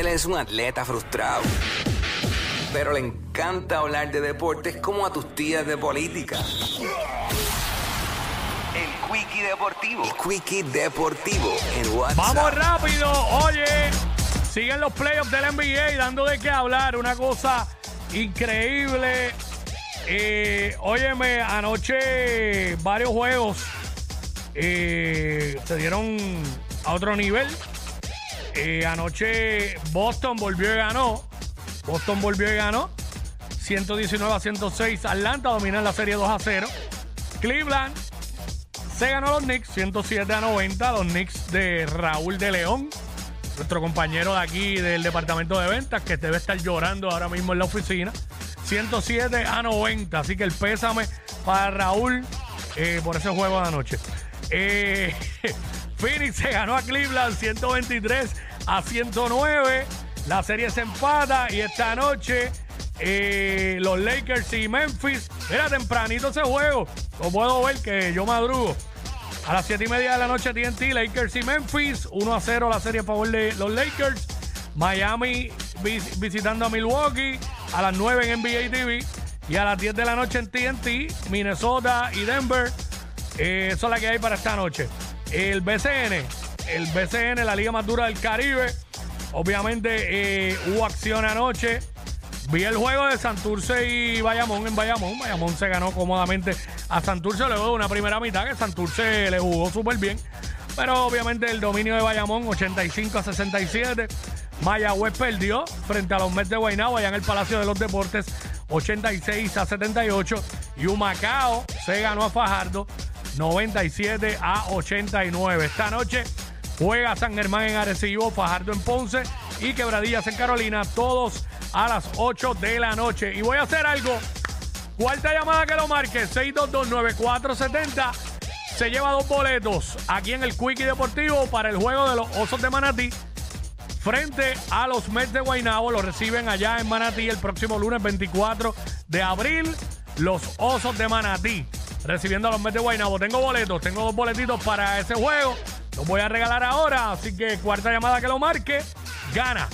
Él es un atleta frustrado. Pero le encanta hablar de deportes como a tus tías de política. El Quickie Deportivo. El Quickie Deportivo. Vamos rápido, oye. Siguen los playoffs del NBA dando de qué hablar. Una cosa increíble. Eh, óyeme, anoche varios juegos eh, se dieron a otro nivel. Eh, anoche Boston volvió y ganó. Boston volvió y ganó. 119 a 106. Atlanta domina la serie 2 a 0. Cleveland se ganó los Knicks 107 a 90. Los Knicks de Raúl de León. Nuestro compañero de aquí del departamento de ventas que debe estar llorando ahora mismo en la oficina. 107 a 90. Así que el pésame para Raúl eh, por ese juego de anoche. Eh, Phoenix se ganó a Cleveland 123 a 109. La serie se empata y esta noche eh, los Lakers y Memphis. Era tempranito ese juego. Lo puedo ver que yo madrugo. A las 7 y media de la noche TNT, Lakers y Memphis. 1 a 0 la serie a favor de los Lakers. Miami vis- visitando a Milwaukee. A las 9 en NBA TV. Y a las 10 de la noche en TNT, Minnesota y Denver. Eh, eso es la que hay para esta noche. El BCN, el BCN, la liga más dura del Caribe. Obviamente eh, hubo acción anoche. Vi el juego de Santurce y Bayamón en Bayamón. Bayamón se ganó cómodamente a Santurce luego de una primera mitad que Santurce le jugó súper bien. Pero obviamente el dominio de Bayamón, 85 a 67. Mayagüez perdió frente a los Mets de Guaynabo allá en el Palacio de los Deportes, 86 a 78. Y Humacao se ganó a Fajardo, 97 a 89. Esta noche juega San Germán en Arecibo, Fajardo en Ponce y Quebradillas en Carolina, todos a las 8 de la noche. Y voy a hacer algo. Cuarta llamada que lo marque, 6229470. Se lleva dos boletos aquí en el Quickie Deportivo para el juego de los Osos de Manatí. Frente a los Mets de Guaynabo, lo reciben allá en Manatí el próximo lunes 24 de abril. Los Osos de Manatí recibiendo a los Mets de Guaynabo. Tengo boletos, tengo dos boletitos para ese juego. Los voy a regalar ahora, así que cuarta llamada que lo marque, gana